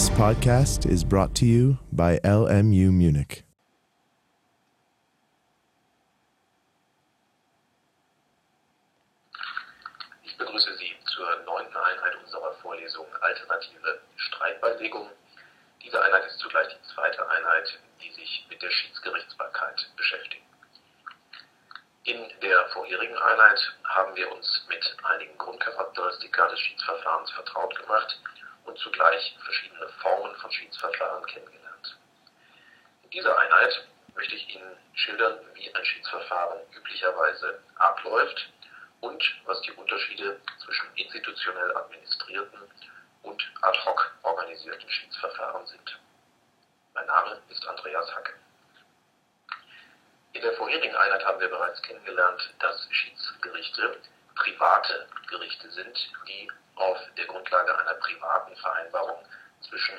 This podcast is brought to you by LMU Munich. Ich begrüße Sie zur neunten Einheit unserer Vorlesung Alternative Streitbeilegung. Diese Einheit ist zugleich die zweite Einheit, die sich mit der Schiedsgerichtsbarkeit beschäftigt. In der vorherigen Einheit haben wir uns mit einigen Grundcharakteristika des Schiedsverfahrens vertraut gemacht und zugleich verschiedene Formen von Schiedsverfahren kennengelernt. In dieser Einheit möchte ich Ihnen schildern, wie ein Schiedsverfahren üblicherweise abläuft und was die Unterschiede zwischen institutionell administrierten und ad hoc organisierten Schiedsverfahren sind. Mein Name ist Andreas Hacke. In der vorherigen Einheit haben wir bereits kennengelernt, dass Schiedsgerichte private Gerichte sind, die auf der Grundlage einer privaten Vereinbarung zwischen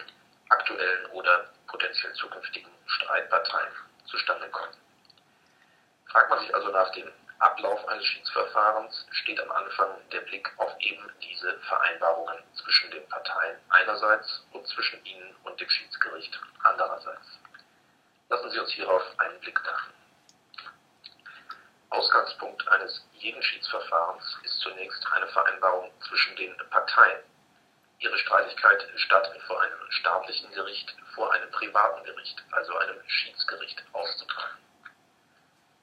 aktuellen oder potenziell zukünftigen Streitparteien zustande kommen. Fragt man sich also nach dem Ablauf eines Schiedsverfahrens, steht am Anfang der Blick auf eben diese Vereinbarungen zwischen den Parteien einerseits und zwischen ihnen und dem Schiedsgericht andererseits. Lassen Sie uns hierauf einen Blick werfen. Ausgangspunkt eines jeden Schiedsverfahrens ist zunächst eine Vereinbarung zwischen den Parteien. Ihre Streitigkeit statt vor einem staatlichen Gericht vor einem privaten Gericht, also einem Schiedsgericht, auszutragen.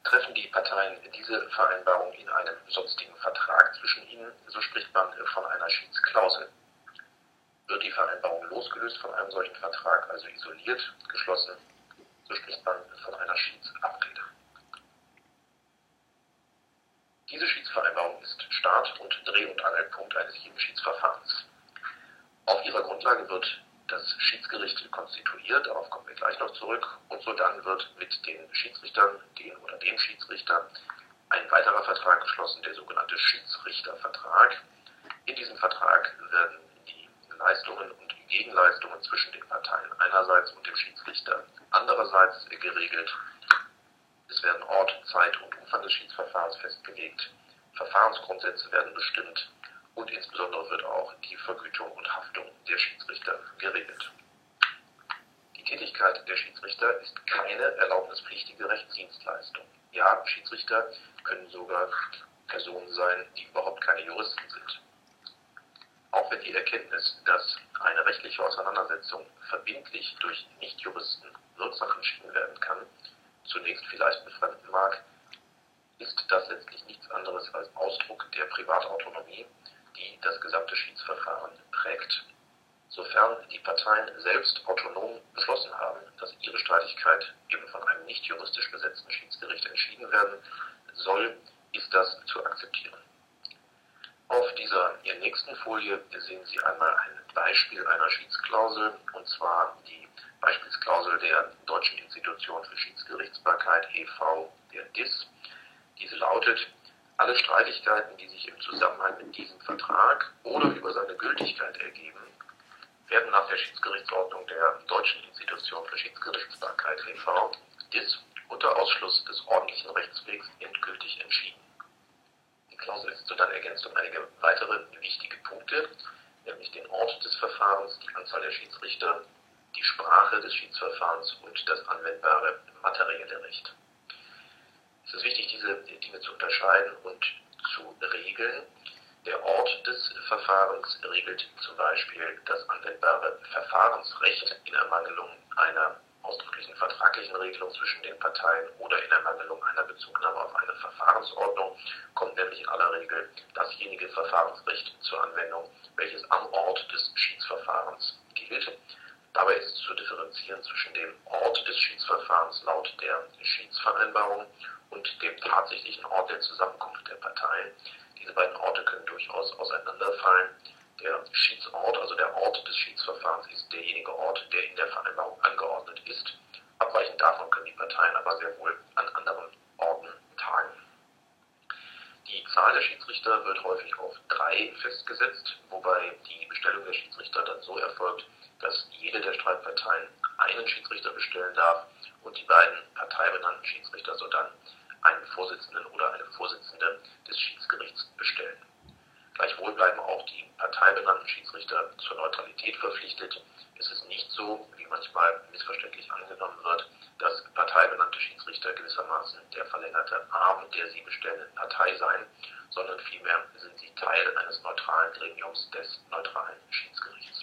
Treffen die Parteien diese Vereinbarung in einem sonstigen Vertrag zwischen ihnen, so spricht man von einer Schiedsklausel. Wird die Vereinbarung losgelöst von einem solchen Vertrag, also isoliert geschlossen, so spricht man von einer Schiedsabrede. Diese Schiedsvereinbarung ist Start und Dreh- und Angelpunkt eines jeden Schiedsverfahrens. Auf ihrer Grundlage wird das Schiedsgericht konstituiert, darauf kommen wir gleich noch zurück, und so dann wird mit den Schiedsrichtern, den oder dem Schiedsrichter, ein weiterer Vertrag geschlossen, der sogenannte Schiedsrichtervertrag. In diesem Vertrag werden die Leistungen und Gegenleistungen zwischen den Parteien einerseits und dem Schiedsrichter andererseits geregelt. Es werden Ort, Zeit und Umfang des Schiedsverfahrens festgelegt. Verfahrensgrundsätze werden bestimmt und insbesondere wird auch die Vergütung und Haftung der Schiedsrichter geregelt. Die Tätigkeit der Schiedsrichter ist keine erlaubnispflichtige Rechtsdienstleistung. Ja, Schiedsrichter können sogar Personen sein, die überhaupt keine Juristen sind. Auch wenn die Erkenntnis, dass eine rechtliche Auseinandersetzung verbindlich durch Nichtjuristen wirksam entschieden werden kann, zunächst vielleicht befremden mag, ist das letztlich nichts anderes als Ausdruck der Privatautonomie, die das gesamte Schiedsverfahren prägt. Sofern die Parteien selbst autonom beschlossen haben, dass ihre Streitigkeit eben von einem nicht juristisch besetzten Schiedsgericht entschieden werden soll, ist das zu akzeptieren. Auf dieser nächsten Folie sehen Sie einmal ein Beispiel einer Schiedsklausel, und zwar die Beispielsklausel der Deutschen Institution für Schiedsgerichtsbarkeit e.V., der DIS. Diese lautet, alle Streitigkeiten, die sich im Zusammenhang mit diesem Vertrag oder über seine Gültigkeit ergeben, werden nach der Schiedsgerichtsordnung der Deutschen Institution für Schiedsgerichtsbarkeit e.V., DIS, unter Ausschluss des ordentlichen Rechtswegs endgültig entschieden. Die Klausel ist so dann ergänzt um einige weitere wichtige Punkte, nämlich den Ort des Verfahrens, die Anzahl der Schiedsrichter, die Sprache des Schiedsverfahrens und das anwendbare materielle Recht. Es ist wichtig, diese Dinge zu unterscheiden und zu regeln. Der Ort des Verfahrens regelt zum Beispiel das anwendbare Verfahrensrecht in Ermangelung einer ausdrücklichen vertraglichen Regelung zwischen den Parteien oder in Ermangelung einer Bezugnahme auf eine Verfahrensordnung kommt nämlich in aller Regel dasjenige Verfahrensrecht zur Anwendung, welches am Ort des Schiedsverfahrens gilt. Dabei ist zu differenzieren zwischen dem Ort des Schiedsverfahrens laut der Schiedsvereinbarung und dem tatsächlichen Ort der Zusammenkunft der Parteien. Diese beiden Orte können durchaus auseinanderfallen. Der Schiedsort, also der Ort des Schiedsverfahrens, ist derjenige Ort, der in der Vereinbarung angeordnet ist. Abweichend davon können die Parteien aber sehr wohl an anderen Orten tagen. Die Zahl der Schiedsrichter wird häufig auf drei festgesetzt, wobei die Bestellung der Schiedsrichter dann so erfolgt, dass jede der Streitparteien einen Schiedsrichter bestellen darf und die beiden parteibenannten Schiedsrichter sodann einen Vorsitzenden oder eine Vorsitzende des Schiedsgerichts bestellen. Gleichwohl bleiben auch die parteibenannten Schiedsrichter zur Neutralität verpflichtet, ist es nicht so, wie manchmal missverständlich angenommen wird, dass parteibenannte Schiedsrichter gewissermaßen der verlängerte Arm der sie bestellenden Partei seien, sondern vielmehr sind sie Teil eines neutralen Gremiums des neutralen Schiedsgerichts.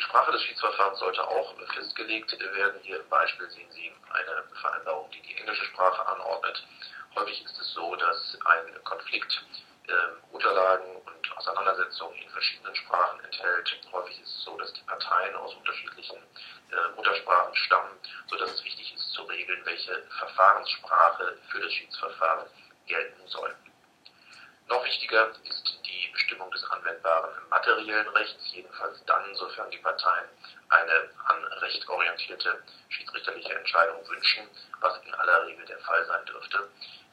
Die Sprache des Schiedsverfahrens sollte auch festgelegt werden. Hier im Beispiel sehen Sie eine Vereinbarung, die die englische Sprache anordnet. Häufig ist es so, dass ein Konflikt äh, Unterlagen und Auseinandersetzungen in verschiedenen Sprachen enthält. Häufig ist es so, dass die Parteien aus unterschiedlichen äh, Muttersprachen stammen, sodass es wichtig ist zu regeln, welche Verfahrenssprache für das Schiedsverfahren gelten soll. Noch wichtiger ist die Bestimmung des anwendbaren materiellen Rechts, jedenfalls dann, sofern die Parteien eine an Recht orientierte schiedsrichterliche Entscheidung wünschen, was in aller Regel der Fall sein dürfte.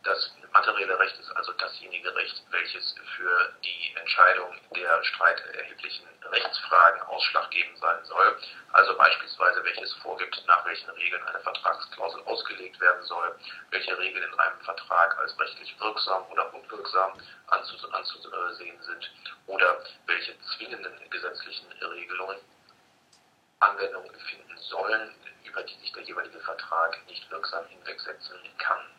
Das materielle Recht ist also dasjenige Recht, welches für die Entscheidung der streiterheblichen Rechtsfragen ausschlaggebend sein soll, also beispielsweise welches vorgibt, nach welchen Regeln eine Vertragsklausel ausgelegt werden soll, welche Regeln in einem Vertrag als rechtlich wirksam oder unwirksam anzusehen sind oder welche zwingenden gesetzlichen Regelungen Anwendung finden sollen, über die sich der jeweilige Vertrag nicht wirksam hinwegsetzen kann.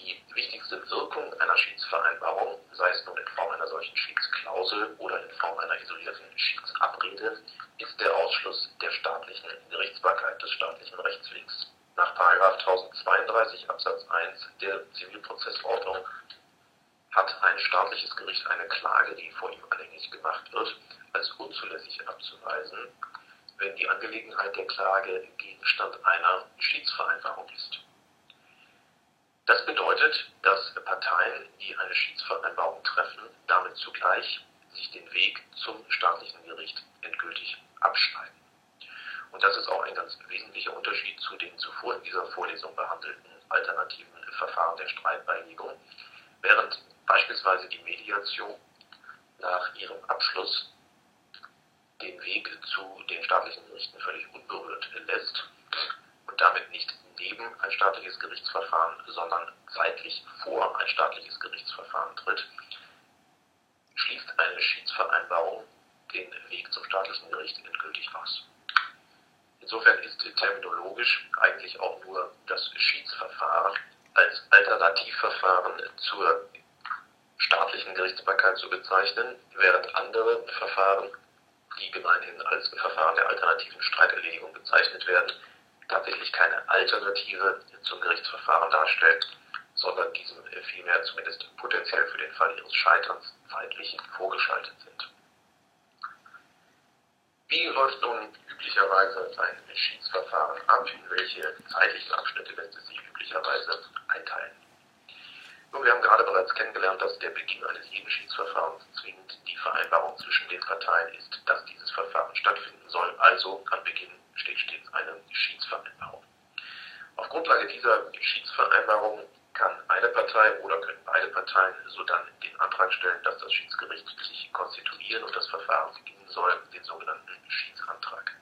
Die wichtigste Wirkung einer Schiedsvereinbarung, sei es nun in Form einer solchen Schiedsklausel oder in Form einer isolierten Schiedsabrede, ist der Ausschluss der staatlichen Gerichtsbarkeit des staatlichen Rechtswegs. Nach 1032 Absatz 1 der Zivilprozessordnung hat ein staatliches Gericht eine Klage, die vor ihm anhängig gemacht wird, als unzulässig abzuweisen, wenn die Angelegenheit der Klage Gegenstand einer Schiedsvereinbarung ist. Das bedeutet, dass Parteien, die eine Schiedsvereinbarung treffen, damit zugleich sich den Weg zum staatlichen Gericht endgültig abschneiden. Und das ist auch ein ganz wesentlicher Unterschied zu den zuvor in dieser Vorlesung behandelten alternativen Verfahren der Streitbeilegung. Während beispielsweise die Mediation nach ihrem Abschluss den Weg zu den staatlichen Gerichten völlig unberührt lässt und damit nicht neben ein staatliches Gerichtsverfahren, sondern zeitlich vor ein staatliches Gerichtsverfahren tritt, schließt eine Schiedsvereinbarung den Weg zum staatlichen Gericht endgültig aus. Insofern ist terminologisch eigentlich auch nur das Schiedsverfahren als Alternativverfahren zur staatlichen Gerichtsbarkeit zu bezeichnen, während andere Verfahren, die gemeinhin als Verfahren der alternativen Streiterledigung bezeichnet werden, tatsächlich keine Alternative zum Gerichtsverfahren darstellt, sondern diesem vielmehr zumindest potenziell für den Fall ihres Scheiterns zeitlich vorgeschaltet sind. Wie läuft nun üblicherweise ein Schiedsverfahren ab? In welche zeitlichen Abschnitte lässt es sich üblicherweise einteilen? Nun, wir haben gerade bereits kennengelernt, dass der Beginn eines jeden Schiedsverfahrens zwingend die Vereinbarung zwischen den Parteien ist, dass dieses Verfahren stattfinden soll. Also an Beginn steht stets eine Schiedsvereinbarung. Auf Grundlage dieser Schiedsvereinbarung kann eine Partei oder können beide Parteien sodann den Antrag stellen, dass das Schiedsgericht sich konstituieren und das Verfahren beginnen soll, den sogenannten Schiedsantrag.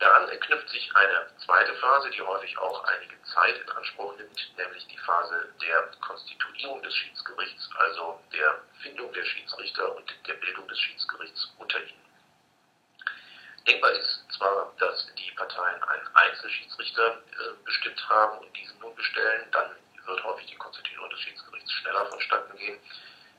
Daran knüpft sich eine zweite Phase, die häufig auch einige Zeit in Anspruch nimmt, nämlich die Phase der Konstituierung des Schiedsgerichts, also der Findung der Schiedsrichter und der Bildung des Schiedsgerichts unter ihnen. Denkbar ist zwar, dass die Parteien einen Einzelschiedsrichter äh, bestimmt haben und diesen nun bestellen, dann wird häufig die Konstituierung des Schiedsgerichts schneller vonstatten gehen.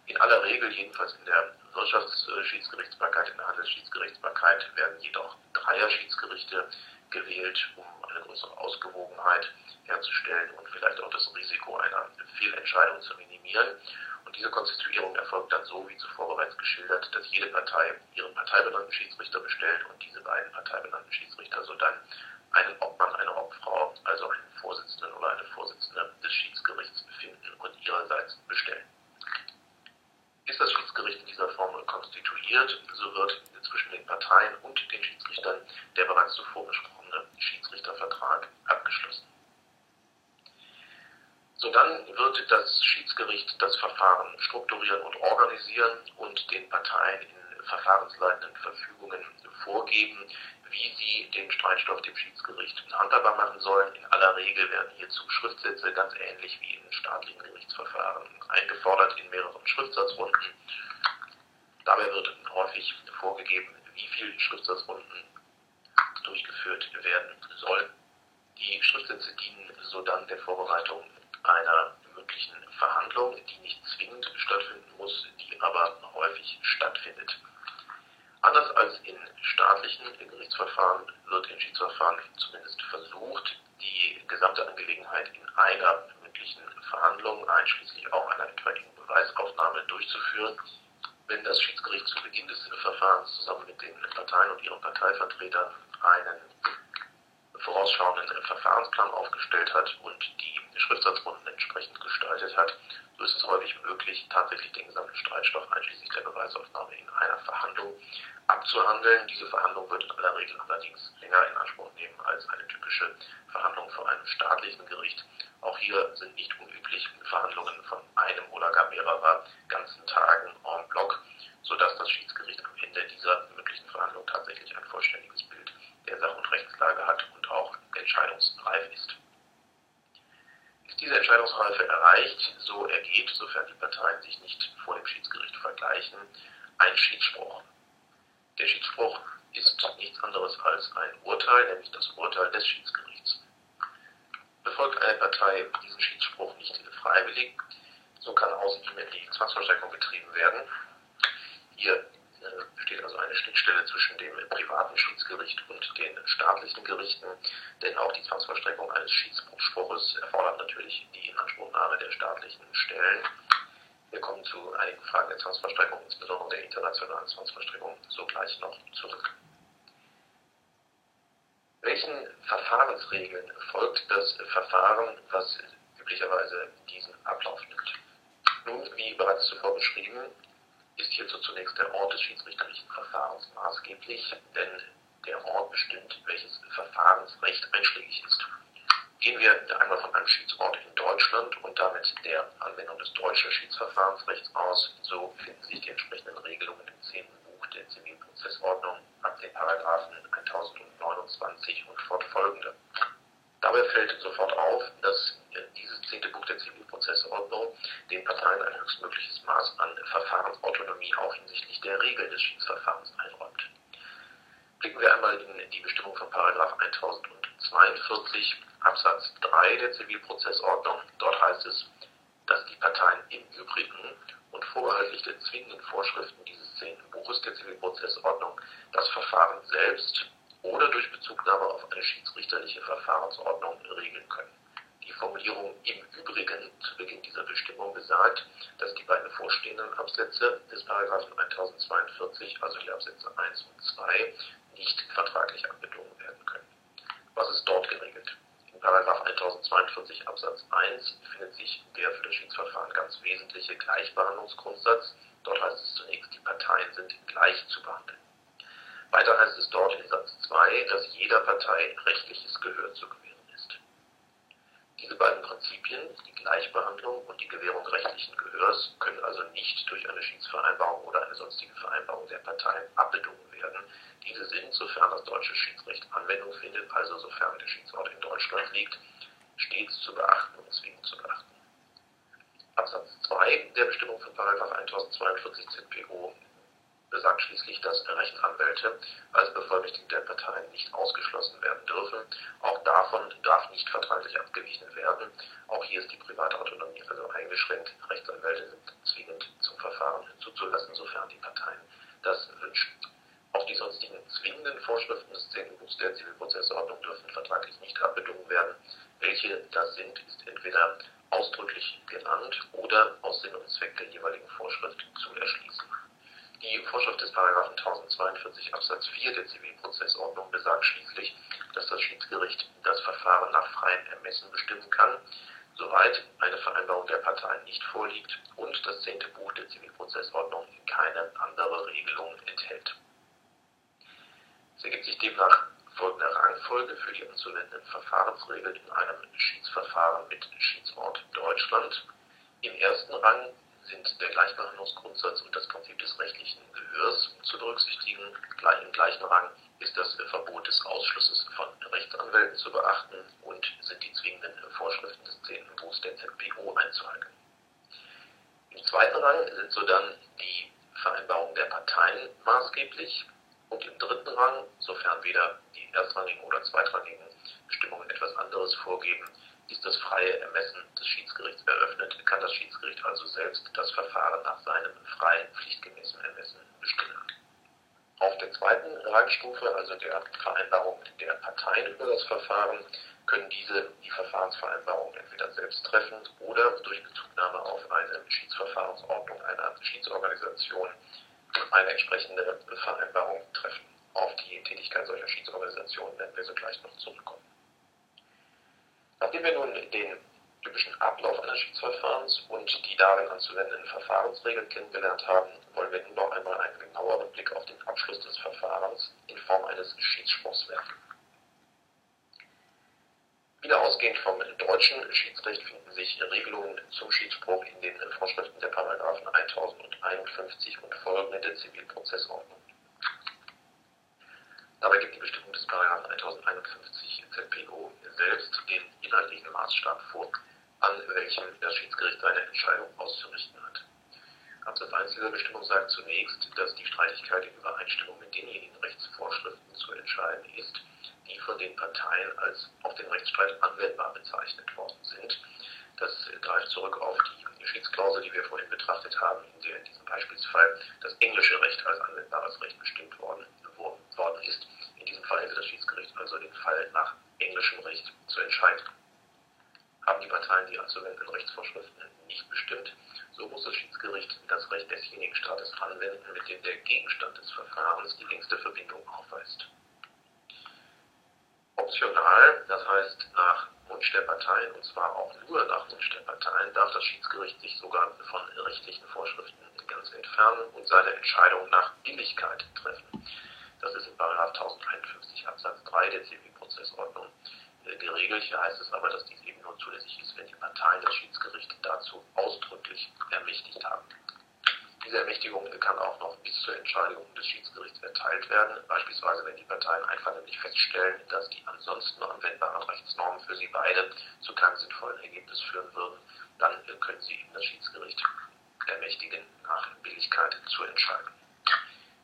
In aller Regel, jedenfalls in der Wirtschaftsschiedsgerichtsbarkeit, in der Handelsschiedsgerichtsbarkeit, werden jedoch Dreier-Schiedsgerichte gewählt, um eine größere Ausgewogenheit herzustellen und vielleicht auch das Risiko einer Fehlentscheidung zu minimieren. Diese Konstituierung erfolgt dann so, wie zuvor bereits geschildert, dass jede Partei ihren parteibenannten Schiedsrichter bestellt und diese beiden parteibenannten Schiedsrichter sodann einen Obmann, eine Obfrau, also einen Vorsitzenden oder eine Vorsitzende des Schiedsgerichts finden und ihrerseits bestellen. Ist das Schiedsgericht in dieser Form konstituiert, so wird zwischen den Parteien und den Schiedsrichtern der bereits zuvor besprochene Schiedsrichtervertrag abgeschlossen. Sodann wird das Schiedsgericht das Verfahren strukturieren und organisieren und den Parteien in verfahrensleitenden Verfügungen vorgeben, wie sie den Streitstoff dem Schiedsgericht handhabbar machen sollen. In aller Regel werden hierzu Schriftsätze ganz ähnlich wie in staatlichen Gerichtsverfahren eingefordert in mehreren Schriftsatzrunden. Dabei wird häufig vorgegeben, wie viele Schriftsatzrunden durchgeführt werden sollen. Die Schriftsätze dienen sodann der Vorbereitung einer möglichen Verhandlung, die nicht zwingend stattfinden muss, die aber häufig stattfindet. Anders als in staatlichen Gerichtsverfahren wird in Schiedsverfahren zumindest versucht, die gesamte Angelegenheit in einer mündlichen Verhandlung, einschließlich auch einer etwaigen Beweisaufnahme, durchzuführen. Wenn das Schiedsgericht zu Beginn des Verfahrens zusammen mit den Parteien und ihren Parteivertretern einen vorausschauenden Verfahrensplan aufgestellt hat und die Schriftsatzrunden entsprechend gestaltet hat, so ist es häufig möglich, tatsächlich den gesamten Streitstoff einschließlich der Beweisaufnahme in einer Verhandlung abzuhandeln. Diese Verhandlung wird in aller Regel allerdings länger in Anspruch nehmen als eine typische Verhandlung vor einem staatlichen Gericht. Auch hier sind nicht unüblich Verhandlungen von einem oder gar mehrerer ganzen Tagen en bloc, sodass das Schiedsgericht am Ende dieser möglichen Verhandlung tatsächlich ein vollständiges Bild der Sach- und Rechtslage hat und auch entscheidungsreif ist. Diese Entscheidungsreife erreicht, so ergeht, sofern die Parteien sich nicht vor dem Schiedsgericht vergleichen, ein Schiedsspruch. Der Schiedsspruch ist nichts anderes als ein Urteil, nämlich das Urteil des Schiedsgerichts. Befolgt eine Partei diesen Schiedsspruch nicht freiwillig, so kann aus ihm die Zwangsvollstreckung betrieben werden. Hier besteht also eine Schnittstelle zwischen dem privaten Schiedsgericht und den staatlichen Gerichten, denn auch die Zwangsvollstreckung eines Schiedsspruches erfordert natürlich die Inanspruchnahme der staatlichen Stellen. Wir kommen zu einigen Fragen der Zwangsvollstreckung, insbesondere der internationalen Zwangsvollstreckung, sogleich noch zurück. Welchen Verfahrensregeln folgt das Verfahren, was üblicherweise diesen Ablauf nimmt? Nun, wie bereits zuvor beschrieben, ist hierzu zunächst der Ort des schiedsrichterlichen Verfahrens maßgeblich, denn der Ort bestimmt, welches Verfahrensrecht einschlägig ist. Gehen wir einmal von einem Schiedsort in Deutschland und damit der Anwendung des deutschen Schiedsverfahrensrechts aus, so finden sich die entsprechenden Regelungen im 10. Buch der Zivilprozessordnung ab den Paragraphen 1029 und fortfolgende. Dabei fällt sofort auf, dass dieses 10. Buch der Zivilprozessordnung den Parteien ein höchstmögliches Maß an Verfahrensautonomie auch hinsichtlich der Regeln des Schiedsverfahrens einräumt. Blicken wir einmal in die Bestimmung von Paragraph 1042 Absatz 3 der Zivilprozessordnung. Dort heißt es, dass die Parteien im Übrigen und vorbehaltlich der zwingenden Vorschriften dieses 10. Buches der Zivilprozessordnung das Verfahren selbst oder durch Bezugnahme auf eine schiedsrichterliche Verfahrensordnung regeln können. Die Formulierung im Übrigen zu Beginn dieser Bestimmung besagt, dass die beiden vorstehenden Absätze des Paragraphen 1042, also die Absätze 1 und 2, nicht vertraglich abbedungen werden können. Was ist dort geregelt? In Paragraph 1042 Absatz 1 findet sich der für das Schiedsverfahren ganz wesentliche Gleichbehandlungsgrundsatz. Dort heißt es zunächst, die Parteien sind gleich zu behandeln. Weiter heißt es dort in Satz 2, dass jeder Partei rechtliches Gehör zu gewähren. Diese beiden Prinzipien, die Gleichbehandlung und die Gewährung rechtlichen Gehörs, können also nicht durch eine Schiedsvereinbarung oder eine sonstige Vereinbarung der Parteien abbedungen werden. Diese sind, sofern das deutsche Schiedsrecht Anwendung findet, also sofern der Schiedsort in Deutschland liegt, stets zu beachten und zwingend zu beachten. Absatz 2 der Bestimmung von 1042 ZPO besagt schließlich, dass Rechtsanwälte als Bevollmächtigte der Parteien nicht ausgeschlossen werden dürfen. Auch davon darf nicht vertraglich abgewichen werden. Auch hier ist die private Autonomie also eingeschränkt. Rechtsanwälte sind zwingend zum Verfahren zuzulassen, sofern die Parteien das wünschen. Auch die sonstigen zwingenden Vorschriften des 10. Buchs der Zivilprozessordnung dürfen vertraglich nicht abbedungen werden. Welche das sind, ist entweder ausdrücklich genannt oder aus Sinn und Zweck der jeweiligen Vorschrift zu erschließen. Die Vorschrift des Paragraphen 1042 Absatz 4 der Zivilprozessordnung besagt schließlich, dass das Schiedsgericht das Verfahren nach freiem Ermessen bestimmen kann, soweit eine Vereinbarung der Parteien nicht vorliegt und das zehnte Buch der Zivilprozessordnung keine andere Regelung enthält. Es ergibt sich demnach folgende Rangfolge für die anzuwendenden Verfahrensregeln in einem Schiedsverfahren mit Schiedsort Deutschland. Im ersten Rang sind der Gleichbehandlungsgrundsatz und das Prinzip des rechtlichen Gehörs zu berücksichtigen. Im gleichen Rang ist das Verbot des Ausschlusses von Rechtsanwälten zu beachten und sind die zwingenden Vorschriften des 10. Buchs der ZPO einzuhalten. Im zweiten Rang sind so dann die Vereinbarungen der Parteien maßgeblich und im dritten Rang, sofern weder die erstrangigen oder zweitrangigen Bestimmungen etwas anderes vorgeben, ist das freie Ermessen des Schiedsgerichts eröffnet, kann das Schiedsgericht also selbst das Verfahren nach seinem freien, pflichtgemäßen Ermessen bestimmen. Auf der zweiten Rangstufe, also der Vereinbarung der Parteien über das Verfahren, können diese die Verfahrensvereinbarung entweder selbst treffen oder durch Bezugnahme auf eine Schiedsverfahrensordnung einer Schiedsorganisation eine entsprechende Vereinbarung treffen. Auf die Tätigkeit solcher Schiedsorganisationen werden wir so gleich noch zurückkommen. Nachdem wir nun den typischen Ablauf eines Schiedsverfahrens und die darin anzuwendenden Verfahrensregeln kennengelernt haben, wollen wir nun noch einmal einen genaueren Blick auf den Abschluss des Verfahrens in Form eines Schiedsspruchs werfen. Wieder ausgehend vom deutschen Schiedsrecht finden sich Regelungen zum Schiedsspruch in den Vorschriften der Paragraphen 1051 und folgende der Zivilprozessordnung. Dabei gibt die Bestimmung des Paragraphen 1051 ZPO selbst den inhaltlichen Maßstab vor, an welchem das Schiedsgericht seine Entscheidung auszurichten hat. Absatz 1 dieser Bestimmung sagt zunächst, dass die Streitigkeit in Übereinstimmung mit denjenigen Rechtsvorschriften zu entscheiden ist, die von den Parteien als auf den Rechtsstreit anwendbar bezeichnet worden sind. Das greift zurück auf die Schiedsklausel, die wir vorhin betrachtet haben, in der in diesem Beispielsfall das englische Recht als anwendbares Recht bestimmt worden, worden ist. Hätte das Schiedsgericht also den Fall nach englischem Recht zu entscheiden. Haben die Parteien die anzuwendenden Rechtsvorschriften nicht bestimmt, so muss das Schiedsgericht das Recht desjenigen Staates anwenden, mit dem der Gegenstand des Verfahrens die längste Verbindung aufweist. Optional, das heißt nach Wunsch der Parteien, und zwar auch nur nach Wunsch der Parteien, darf das Schiedsgericht sich sogar von rechtlichen Vorschriften ganz entfernen und seine Entscheidung nach Billigkeit treffen. Das ist in 1051 Absatz 3 der Zivilprozessordnung äh, geregelt. Hier heißt es aber, dass dies eben nur zulässig ist, wenn die Parteien das Schiedsgericht dazu ausdrücklich ermächtigt haben. Diese Ermächtigung kann auch noch bis zur Entscheidung des Schiedsgerichts erteilt werden, beispielsweise wenn die Parteien einvernehmlich feststellen, dass die ansonsten anwendbaren Rechtsnormen für sie beide zu keinem sinnvollen Ergebnis führen würden, dann äh, können sie eben das Schiedsgericht ermächtigen, nach Billigkeit zu entscheiden.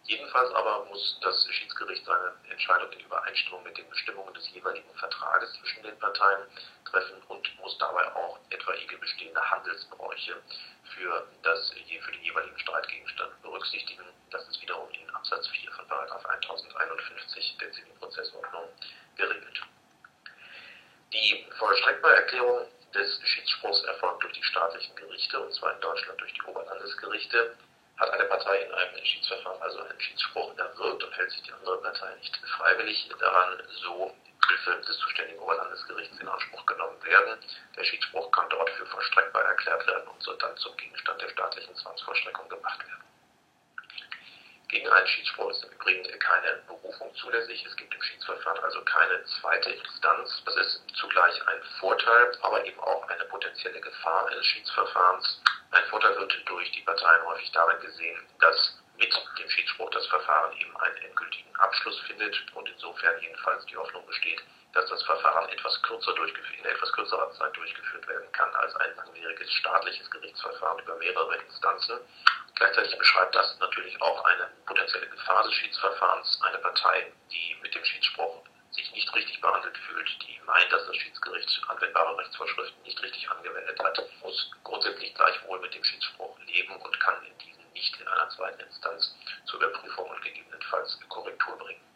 Jedenfalls aber muss das Schiedsgericht seine Entscheidung in Übereinstimmung mit den Bestimmungen des jeweiligen Vertrages zwischen den Parteien treffen und muss dabei auch etwaige bestehende Handelsbräuche für, das, für den jeweiligen Streitgegenstand berücksichtigen. Das ist wiederum in Absatz 4 von 1051 der Zivilprozessordnung geregelt. Die Vollstreckbarerklärung des Schiedsspruchs erfolgt durch die staatlichen Gerichte, und zwar in Deutschland durch die Oberlandesgerichte. Hat eine Partei in einem Schiedsverfahren also einen Schiedsspruch erwirkt und hält sich die andere Partei nicht freiwillig daran, so Hilfe des zuständigen Oberlandesgerichts in Anspruch genommen werden. Der Schiedsspruch kann dort für vollstreckbar erklärt werden und soll dann zum Gegenstand der staatlichen Zwangsvollstreckung gemacht werden. Gegen einen Schiedsspruch ist im Übrigen keine Berufung zulässig. Es gibt im Schiedsverfahren also keine zweite Instanz. Das ist zugleich ein Vorteil, aber eben auch eine potenzielle Gefahr eines Schiedsverfahrens. Ein Vorteil wird durch die Parteien häufig darin gesehen, dass mit dem Schiedsspruch das Verfahren eben einen endgültigen Abschluss findet und insofern jedenfalls die Hoffnung besteht, dass das Verfahren etwas kürzer in etwas kürzerer Zeit durchgeführt werden kann als ein langwieriges staatliches Gerichtsverfahren über mehrere Instanzen. Gleichzeitig beschreibt das natürlich auch eine potenzielle Gefahr des Schiedsverfahrens. Eine Partei, die mit dem Schiedsspruch sich nicht richtig behandelt fühlt, die meint, dass das Schiedsgericht anwendbare Rechtsvorschriften nicht richtig angewendet hat, muss grundsätzlich gleichwohl mit dem Schiedsspruch leben und kann in diesen nicht in einer zweiten Instanz zur Überprüfung und gegebenenfalls Korrektur bringen.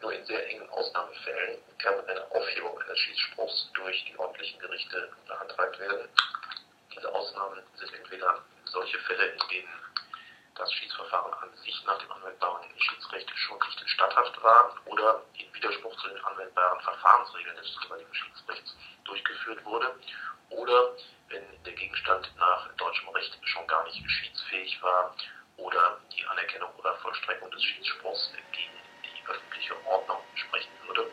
Nur in sehr engen Ausnahmefällen kann eine Aufhebung eines Schiedsspruchs durch die ordentlichen Gerichte beantragt werden. Diese Ausnahmen sind entweder solche Fälle, in denen das Schiedsverfahren an sich nach dem anwendbaren Schiedsrecht schon nicht statthaft war oder in Widerspruch zu den anwendbaren Verfahrensregeln des jeweiligen Schiedsrechts durchgeführt wurde oder wenn der Gegenstand nach deutschem Recht schon gar nicht schiedsfähig war oder die Anerkennung oder Vollstreckung des Schiedsspruchs gegen öffentliche Ordnung sprechen würde.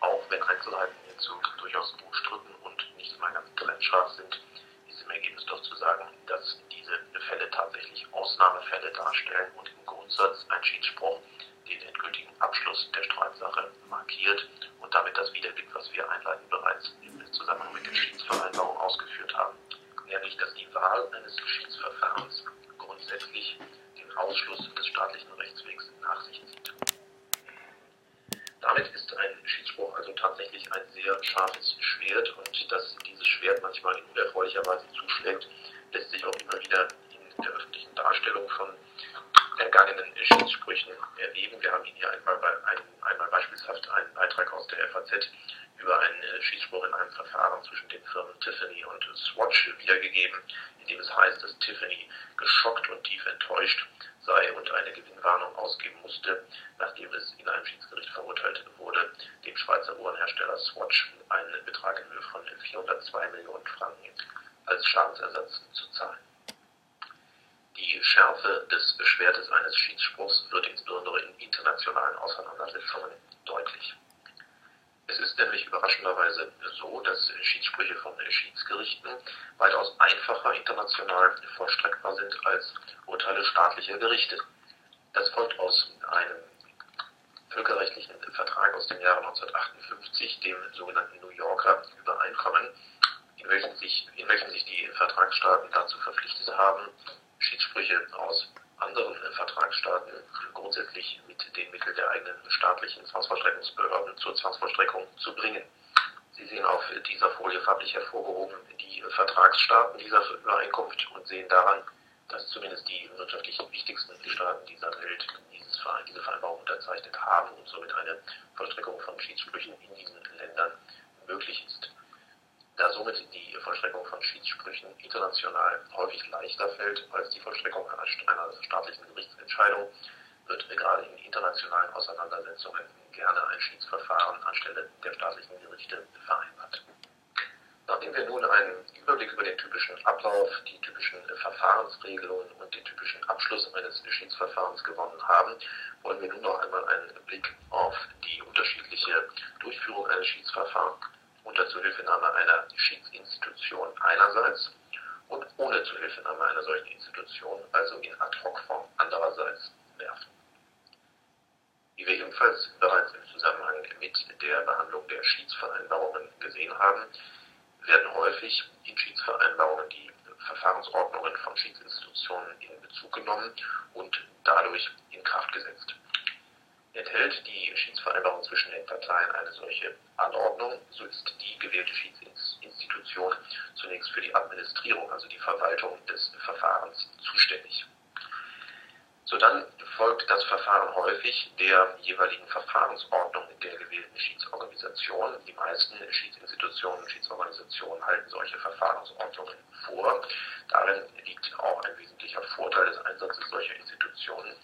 Auch wenn Einzelheiten hierzu durchaus umstritten und nicht immer ganz trennscharf sind, ist im Ergebnis doch zu sagen, dass diese Fälle tatsächlich Ausnahmefälle darstellen und im Grundsatz ein Schiedsspruch den endgültigen Abschluss der Streitsache markiert und damit das wiedergibt, was wir einleitend bereits im Zusammenhang mit der Schiedsvereinbarung ausgeführt haben, nämlich dass die Wahl eines Schiedsverfahrens grundsätzlich den Aus staatlichen Rechtswegs nach sich zieht. Damit ist ein Schiedsspruch also tatsächlich ein sehr scharfes Schwert. Und dass dieses Schwert manchmal in unerfreulicher Weise zuschlägt, lässt sich auch immer wieder in der öffentlichen Darstellung von ergangenen Schiedssprüchen erleben. Wir haben Ihnen hier einmal, ein, einmal beispielshaft einen Beitrag aus der FAZ über einen Schiedsspruch in einem Verfahren zwischen den Firmen Tiffany und Swatch wiedergegeben, in dem es heißt, dass Tiffany geschockt und tief enttäuscht sei und eine Gewinnwarnung ausgeben musste, nachdem es in einem Schiedsgericht verurteilt wurde, dem Schweizer Uhrenhersteller Swatch einen Betrag in Höhe von 402 Millionen Franken als Schadensersatz zu zahlen. Die Schärfe des Beschwerdes eines Schiedsspruchs wird insbesondere in internationalen Auseinandersetzungen deutlich. Es ist nämlich überraschenderweise so, dass Schiedssprüche von Schiedsgerichten weitaus einfacher international vollstreckbar sind als Urteile staatlicher Gerichte. Das folgt aus einem völkerrechtlichen Vertrag aus dem Jahre 1958, dem sogenannten New Yorker Übereinkommen, in welchem sich, in welchem sich die Vertragsstaaten dazu verpflichtet haben, Schiedssprüche aus anderen Vertragsstaaten grundsätzlich mit den Mitteln der eigenen staatlichen Zwangsvollstreckungsbehörden zur Zwangsvollstreckung zu bringen. Sie sehen auf dieser Folie farblich hervorgehoben die Vertragsstaaten dieser Übereinkunft und sehen daran, dass zumindest die wirtschaftlich wichtigsten Staaten dieser Welt dieses diese Vereinbarung unterzeichnet haben und somit eine Vollstreckung von Schiedssprüchen in diesen Ländern möglich ist. Da somit die Vollstreckung von Schiedssprüchen international häufig leichter fällt als die Vollstreckung einer, staatlichen Gerichtsentscheidung, wird gerade in internationalen Auseinandersetzungen gerne ein Schiedsverfahren anstelle der staatlichen Gerichte vereinbart. Nachdem wir nun einen Überblick über den typischen Ablauf, die typischen Verfahrensregelungen und den typischen Abschluss eines Schiedsverfahrens gewonnen haben, wollen wir nun noch einmal einen Blick auf die unterschiedliche Durchführung eines Schiedsverfahrens unter Zuhilfenahme einer Schiedsinstitution einerseits und ohne Zuhilfenahme einer solchen Institution, also in Ad-Hoc-Form andererseits, werfen. Wie wir ebenfalls bereits im Zusammenhang mit der Behandlung der Schiedsvereinbarungen gesehen haben, werden häufig in Schiedsvereinbarungen die Verfahrensordnungen von Schiedsinstitutionen in Bezug genommen und dadurch in Kraft gesetzt. Enthält die Schiedsvereinbarung zwischen den Parteien eine solche Anordnung, so ist die gewählte Schiedsinstitution zunächst für die Administrierung, also die Verwaltung des Verfahrens zuständig. Sodann folgt das Verfahren häufig der jeweiligen Verfahrensordnung der gewählten Schiedsorganisation. Die meisten Schiedsinstitutionen und Schiedsorganisationen halten solche Verfahrensordnungen vor. Darin liegt auch ein wesentlicher Vorteil des Einsatzes solcher Institutionen.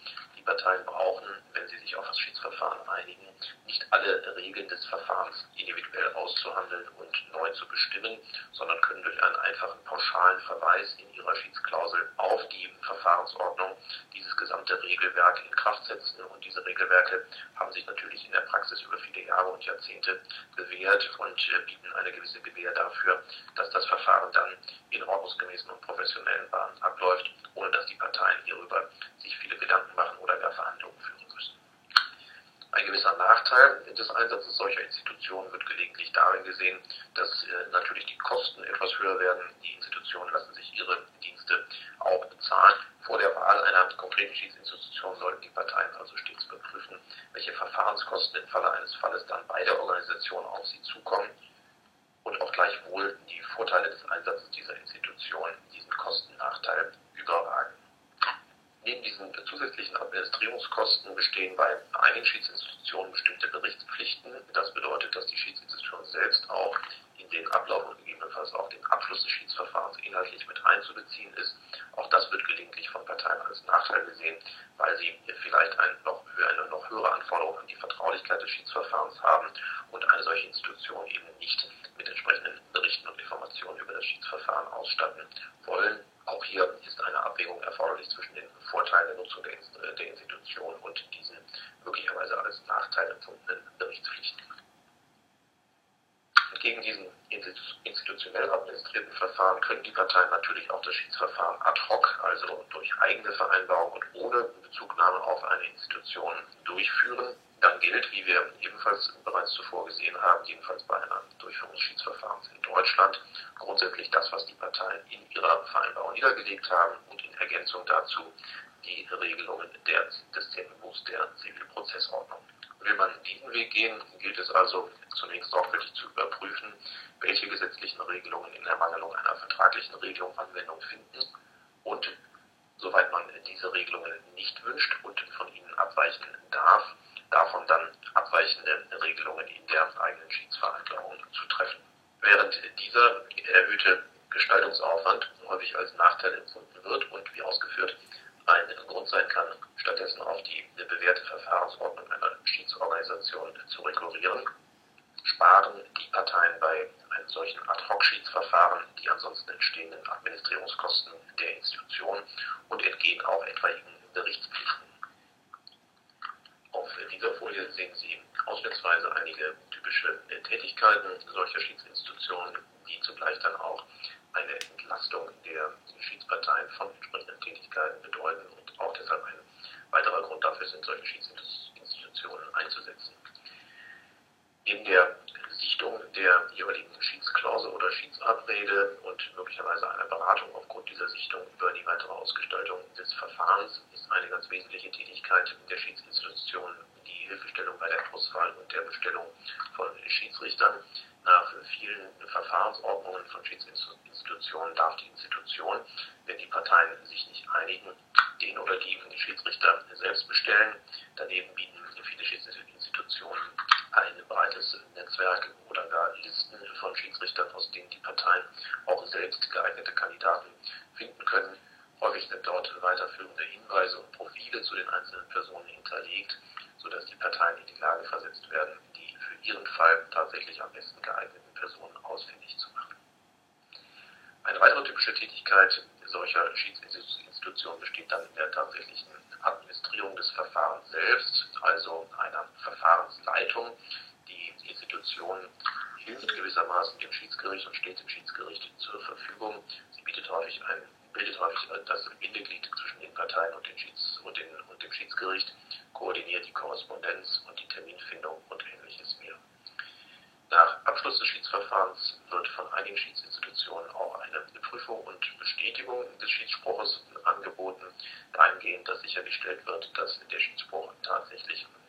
Die Parteien brauchen, wenn sie sich auf das Schiedsverfahren einigen, nicht alle Regeln des Verfahrens individuell auszuhandeln und neu zu bestimmen, sondern können durch einen einfachen pauschalen Verweis in ihrer Schiedsklausel auf die Verfahrensordnung dieses gesamte Regelwerk in Kraft setzen. Und diese Regelwerke haben sich natürlich in der Praxis über viele Jahre und Jahrzehnte bewährt und bieten eine gewisse Gewähr dafür, dass das Verfahren dann in ordnungsgemäßen und professionellen Bahnen abläuft, ohne dass die Parteien hierüber sich viele Gedanken machen oder gar Verhandlungen führen müssen. Ein gewisser Nachteil des Einsatzes solcher Institutionen wird gelegentlich darin gesehen, dass äh, natürlich die Kosten etwas höher werden. Die Institutionen lassen sich ihre Dienste auch bezahlen. Vor der Wahl einer konkreten Schiedsinstitution sollten die Parteien also stets überprüfen, welche Verfahrenskosten im Falle eines Falles dann bei der Organisation auf sie zukommen und auch gleichwohl die Vorteile des Einsatzes dieser Institution diesen Kostennachteil überragen. Neben diesen zusätzlichen Administrierungskosten bestehen bei einigen Schiedsinstitutionen bestimmte Berichtspflichten. Das bedeutet, dass die Schiedsinstitution selbst auch in den Ablauf und gegebenenfalls auch den Abschluss des Schiedsverfahrens inhaltlich mit einzubeziehen ist. Auch das wird gelegentlich von Parteien als Nachteil gesehen, weil sie vielleicht ein noch, eine noch höhere Anforderung an die Vertraulichkeit des Schiedsverfahrens haben und eine solche Institution eben nicht mit entsprechenden Informationen über das Schiedsverfahren ausstatten wollen. Auch hier ist eine Abwägung erforderlich zwischen den Vorteilen der Nutzung der, der Institution und diesen möglicherweise als Nachteil empfundenen Berichtspflichten. Entgegen diesen institutionell administrierten Verfahren können die Parteien natürlich auch das Schiedsverfahren ad hoc, also durch eigene Vereinbarung und ohne Bezugnahme auf eine Institution durchführen. Dann gilt, wie wir ebenfalls bereits zuvor gesehen haben, jedenfalls bei einer Durchführung des Schiedsverfahrens in Deutschland, grundsätzlich das, was die Parteien in ihrer Vereinbarung niedergelegt haben und in Ergänzung dazu die Regelungen der, des Themenbuchs der Zivilprozessordnung. Will man diesen Weg gehen, gilt es also zunächst sorgfältig zu überprüfen, welche gesetzlichen Regelungen in Ermangelung einer vertraglichen Regelung Anwendung finden und, soweit man diese Regelungen nicht wünscht und von ihnen abweichen darf, davon dann abweichende Regelungen in der eigenen Schiedsvereinbarung zu treffen. Während dieser erhöhte Gestaltungsaufwand häufig als Nachteil empfunden wird und wie ausgeführt ein Grund sein kann, stattdessen auf die bewährte Verfahrensordnung einer Schiedsorganisation zu rekurrieren, sparen die Parteien bei einem solchen Ad-Hoc-Schiedsverfahren die ansonsten entstehenden Administrierungskosten der Institution und entgehen auch etwaigen Berichtspflichten. Auf dieser Folie sehen Sie ausschnittsweise einige typische Tätigkeiten solcher Schiedsinstitutionen, die zugleich dann auch eine Entlastung der Schiedsparteien von entsprechenden Tätigkeiten bedeuten und auch deshalb ein weiterer Grund dafür sind, solche Schiedsinstitutionen einzusetzen. In der Sichtung der jeweiligen Schiedsklausel oder Schiedsabrede und möglicherweise einer Beratung aufgrund dieser Sichtung über die weitere Ausgestaltung des Verfahrens ist eine ganz wesentliche Tätigkeit der Schiedsinstitutionen die Hilfestellung bei der Auswahl und der Bestellung von Schiedsrichtern. Nach vielen Verfahrensordnungen von Schiedsinstitutionen darf die Institution, wenn die Parteien sich nicht einigen, den oder die Schiedsrichter selbst bestellen. Daneben bieten viele Schiedsinstitutionen ein breites Netzwerk oder gar Listen von Schiedsrichtern, aus denen die Parteien auch selbst geeignete Kandidaten finden können. Häufig sind dort weiterführende Hinweise und Profile zu den einzelnen Personen hinterlegt, sodass die Parteien in die Lage versetzt werden, die für ihren Fall tatsächlich am besten geeigneten Personen ausfindig zu machen. Eine weitere typische Tätigkeit solcher Schiedsinstitutionen besteht dann in der tatsächlichen Administrierung des Verfahrens selbst, also einer Verfahrensleitung. Die Institution hilft gewissermaßen dem Schiedsgericht und steht dem Schiedsgericht zur Verfügung. Sie bietet häufig ein, bildet häufig das Bindeglied zwischen den Parteien und, den Schieds und, den, und dem Schiedsgericht, koordiniert die Korrespondenz und die Terminfindung und ähnliches mehr. Nach Abschluss des Schiedsverfahrens wird von einigen Schiedsinstitutionen auch eine Prüfung und Bestätigung des Schiedsspruches angeboten, dahingehend, dass sichergestellt wird, dass der Schiedsspruch tatsächlich äh,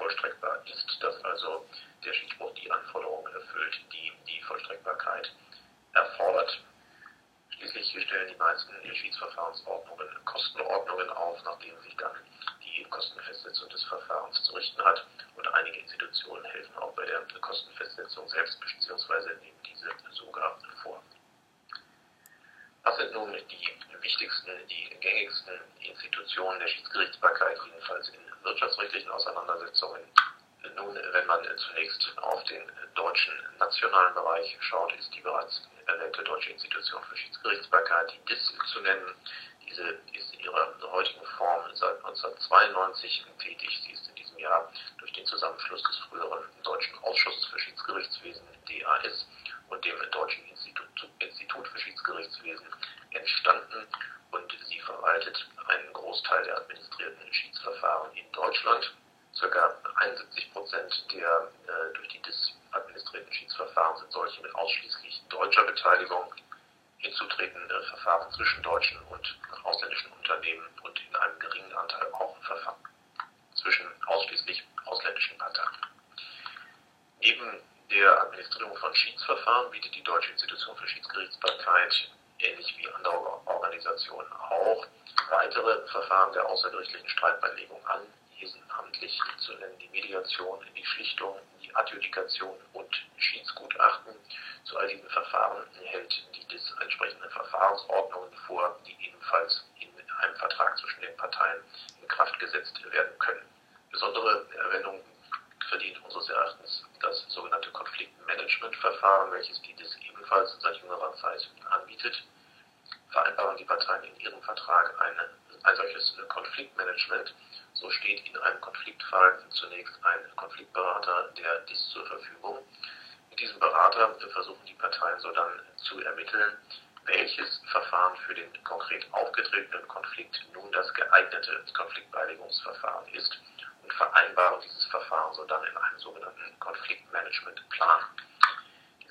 vollstreckbar ist, dass also der Schiedsspruch die Anforderungen erfüllt, die die Vollstreckbarkeit erfordert. Schließlich stellen die meisten Schiedsverfahrensordnungen Kostenordnungen auf, nachdem sich dann die Kostenfestsetzung des Verfahrens zu richten hat. Und einige Institutionen helfen auch bei der Kostenfestsetzung selbst bzw. nehmen diese sogar vor. Was sind nun die wichtigsten, die gängigsten Institutionen der Schiedsgerichtsbarkeit, jedenfalls in wirtschaftsrechtlichen Auseinandersetzungen? Nun, wenn man zunächst auf den deutschen nationalen Bereich schaut, ist die bereits erwähnte Deutsche Institution für Schiedsgerichtsbarkeit, die DIS, zu nennen. Diese ist in ihrer heutigen Form seit 1992 tätig. Sie ist in diesem Jahr durch den Zusammenschluss des früheren Deutschen Ausschusses für Schiedsgerichtswesen, DAS, und dem Deutschen Institut, Institut für Schiedsgerichtswesen entstanden verwaltet einen Großteil der administrierten Schiedsverfahren in Deutschland. Circa 71 Prozent der äh, durch die DIS administrierten Schiedsverfahren sind solche mit ausschließlich deutscher Beteiligung. Hinzutretende Verfahren zwischen deutschen und ausländischen Unternehmen und in einem geringen Anteil auch Verfahren zwischen ausschließlich ausländischen Parteien. Neben der Administrierung von Schiedsverfahren bietet die Deutsche Institution für Schiedsgerichtsbarkeit ähnlich wie andere Organisationen auch weitere Verfahren der außergerichtlichen Streitbeilegung an. Namentlich zu nennen die Mediation, die Schlichtung, die Adjudikation und Schiedsgutachten. Zu all diesen Verfahren hält die DIS entsprechende Verfahrensordnungen vor, die ebenfalls in einem Vertrag zwischen den Parteien in Kraft gesetzt werden können. Besondere Erwähnung verdient unseres Erachtens das sogenannte Konfliktmanagementverfahren, welches die DIS ebenfalls seit jüngerer Zeit anbietet. Die Parteien in ihrem Vertrag eine, ein solches Konfliktmanagement, so steht in einem Konfliktfall zunächst ein Konfliktberater der DIS zur Verfügung. Mit diesem Berater versuchen die Parteien so dann zu ermitteln, welches Verfahren für den konkret aufgetretenen Konflikt nun das geeignete Konfliktbeilegungsverfahren ist und vereinbaren dieses Verfahren so dann in einem sogenannten Konfliktmanagementplan.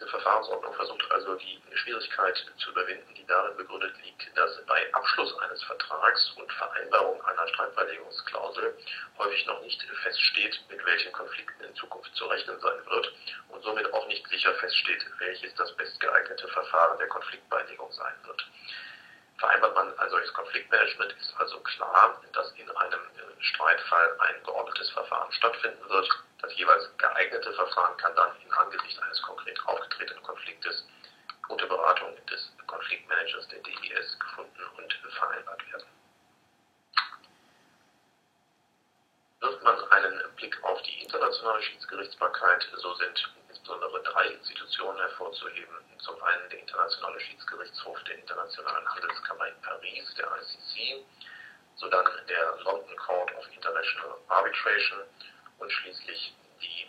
Verfahrensordnung versucht also die Schwierigkeit zu überwinden, die darin begründet liegt, dass bei Abschluss eines Vertrags und Vereinbarung einer Streitbeilegungsklausel häufig noch nicht feststeht, mit welchen Konflikten in Zukunft zu rechnen sein wird und somit auch nicht sicher feststeht, welches das bestgeeignete Verfahren der Konfliktbeilegung sein wird. Vereinbart man ein solches Konfliktmanagement, ist also klar, dass in einem Streitfall ein geordnetes Verfahren stattfinden wird. Das jeweils geeignete Verfahren kann dann in Angesicht eines konkret aufgetretenen Konfliktes unter Beratung des Konfliktmanagers der DIS gefunden und vereinbart werden. Wirft man einen Blick auf die internationale Schiedsgerichtsbarkeit, so sind insbesondere drei Institutionen hervorzuheben. Zum einen der Internationale Schiedsgerichtshof der Internationalen Handelskammer in Paris, der ICC, sodann der London Court of International Arbitration und schließlich die,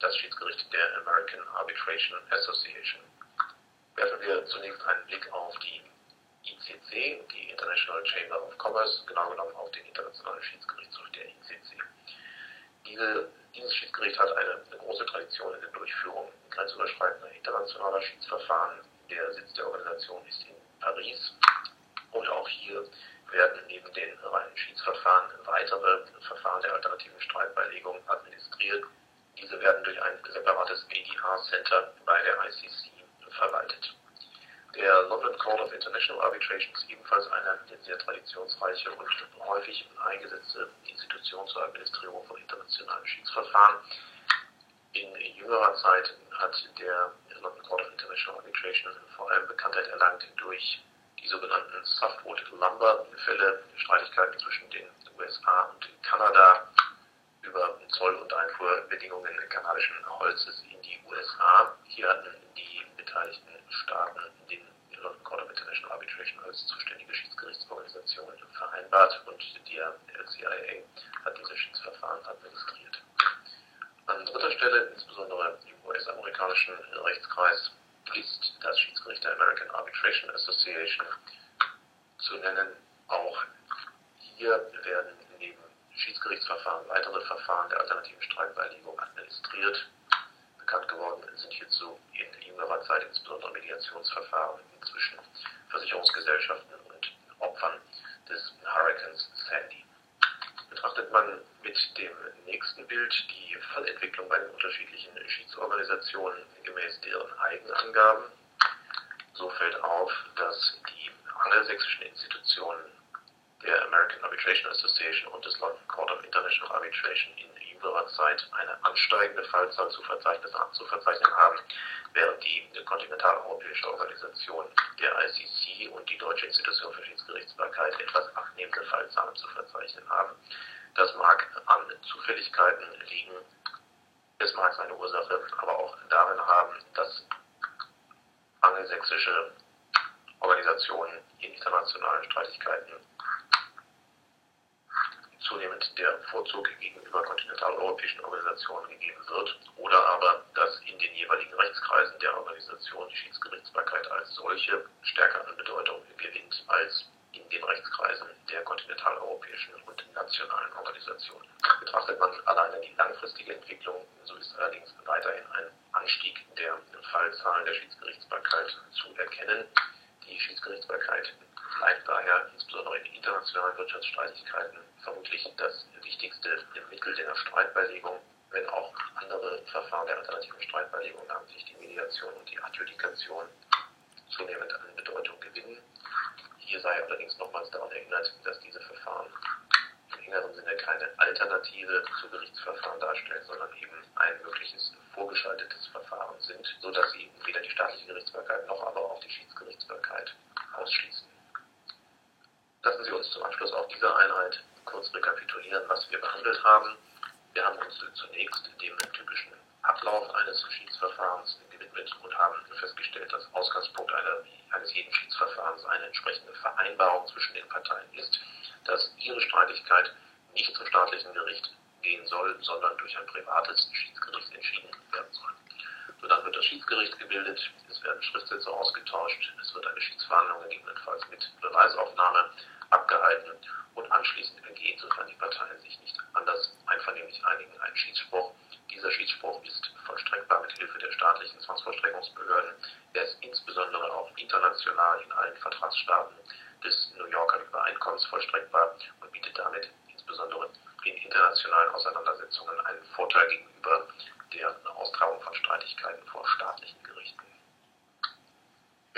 das Schiedsgericht der American Arbitration Association. Werfen wir zunächst einen Blick auf die ICC, die International Chamber of Commerce, genau genommen auf den Internationalen Schiedsgerichtshof der ICC. Diese, dieses Schiedsgericht hat eine, eine große Tradition in der Durchführung grenzüberschreitender internationaler Schiedsverfahren. Der Sitz der Organisation ist in Paris und auch hier werden neben den reinen Schiedsverfahren weitere Verfahren der alternativen Streitbeilegung administriert. Diese werden durch ein separates ADR-Center bei der ICC verwaltet. Der London Court of International Arbitration ist ebenfalls eine sehr traditionsreiche und häufig eingesetzte Institution zur Administrierung von internationalen Schiedsverfahren. In jüngerer Zeit hat der London Court of International Arbitration vor allem Bekanntheit erlangt durch die sogenannten Softwood-Lumber-Fälle, Streitigkeiten zwischen den USA und Kanada über Zoll- und Einfuhrbedingungen kanadischen Holzes in die USA. Hier hatten die beteiligten Staaten den London Court of International Arbitration als zuständige Schiedsgerichtsorganisation vereinbart und der CIA hat diese Schiedsverfahren administriert. An dritter Stelle, insbesondere im US-amerikanischen Rechtskreis, ist das Schiedsgericht der American Arbitration Association zu nennen. Auch hier werden neben Schiedsgerichtsverfahren weitere Verfahren der alternativen Streitbeilegung administriert. Bekannt geworden sind hierzu in jüngerer Zeit insbesondere Mediationsverfahren zwischen Versicherungsgesellschaften und Opfern des Hurrikans Sandy. Betrachtet man mit dem nächsten Bild die Fallentwicklung bei den unterschiedlichen Schiedsorganisationen gemäß deren Eigenangaben. So fällt auf, dass die angelsächsischen Institutionen der American Arbitration Association und des London Court of International Arbitration in jüngerer Zeit eine ansteigende Fallzahl zu verzeichnen, zu verzeichnen haben, während die kontinentaleuropäische Organisation der ICC und die Deutsche Institution für Schiedsgerichtsbarkeit etwas abnehmende Fallzahlen zu verzeichnen haben. Das mag an Zufälligkeiten liegen, es mag seine Ursache aber auch darin haben, dass angelsächsische Organisationen in internationalen Streitigkeiten zunehmend der Vorzug gegenüber kontinentaleuropäischen Organisationen gegeben wird oder aber, dass in den jeweiligen Rechtskreisen der Organisation die Schiedsgerichtsbarkeit als solche stärker an Bedeutung gewinnt als in den Rechtskreisen der kontinentaleuropäischen und nationalen Organisationen. Betrachtet man alleine die langfristige Entwicklung, so ist allerdings weiterhin ein Anstieg der Fallzahlen der Schiedsgerichtsbarkeit zu erkennen. Die Schiedsgerichtsbarkeit bleibt daher insbesondere in internationalen Wirtschaftsstreitigkeiten vermutlich das wichtigste Mittel der Streitbeilegung, wenn auch andere Verfahren der alternativen Streitbeilegung, namentlich die Mediation und die Adjudikation, zunehmend an Bedeutung gewinnen. Hier sei allerdings nochmals daran erinnert, dass diese Verfahren im engeren Sinne keine Alternative zu Gerichtsverfahren darstellen, sondern eben ein mögliches vorgeschaltetes Verfahren sind, sodass sie weder die staatliche Gerichtsbarkeit noch aber auch die Schiedsgerichtsbarkeit ausschließen. Lassen Sie uns zum Abschluss auf dieser Einheit kurz rekapitulieren, was wir behandelt haben. Wir haben uns zunächst dem typischen Ablauf eines Schiedsverfahrens gewidmet und haben festgestellt, dass Ausgangspunkt einer, eines jeden Schiedsverfahrens eine entsprechende Vereinbarung zwischen den Parteien ist, dass ihre Streitigkeit nicht zum staatlichen Gericht gehen soll, sondern durch ein privates Schiedsgericht entschieden werden soll. So dann wird das Schiedsgericht gebildet, es werden Schriftsätze ausgetauscht, es wird eine Schiedsverhandlung gegebenenfalls mit Beweisaufnahme abgehalten und anschließend ergeht, sofern die Parteien sich nicht anders einvernehmlich einigen, ein Schiedsspruch. Dieser Schiedsspruch ist vollstreckbar mit Hilfe der staatlichen Zwangsvollstreckungsbehörden. Er ist insbesondere auch international in allen Vertragsstaaten des New Yorker Übereinkommens vollstreckbar und bietet damit insbesondere in internationalen Auseinandersetzungen einen Vorteil gegenüber der Austragung von Streitigkeiten vor staatlichen Gerichten.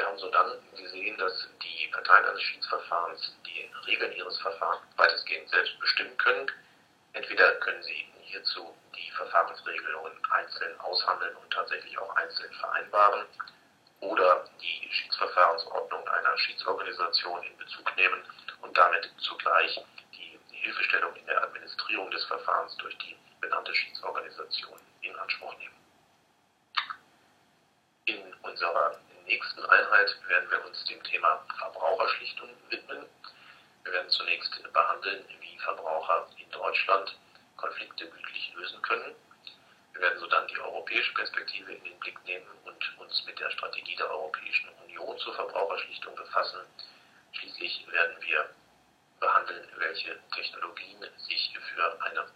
Wir haben so dann gesehen, dass die Parteien eines Schiedsverfahrens die Regeln ihres Verfahrens weitestgehend selbst bestimmen können. Entweder können sie hierzu die Verfahrensregelungen einzeln aushandeln und tatsächlich auch einzeln vereinbaren oder die Schiedsverfahrensordnung einer Schiedsorganisation in Bezug nehmen und damit zugleich die Hilfestellung in der Administrierung des Verfahrens durch die benannte Schiedsorganisation in Anspruch nehmen. In unserer nächsten Einheit werden wir uns dem Thema Verbraucherschlichtung widmen. Wir werden zunächst behandeln, wie Verbraucher in Deutschland Konflikte gütlich lösen können. Wir werden sodann die europäische Perspektive in den Blick nehmen und uns mit der Strategie der Europäischen Union zur Verbraucherschlichtung befassen. Schließlich werden wir behandeln, welche Technologien sich für eine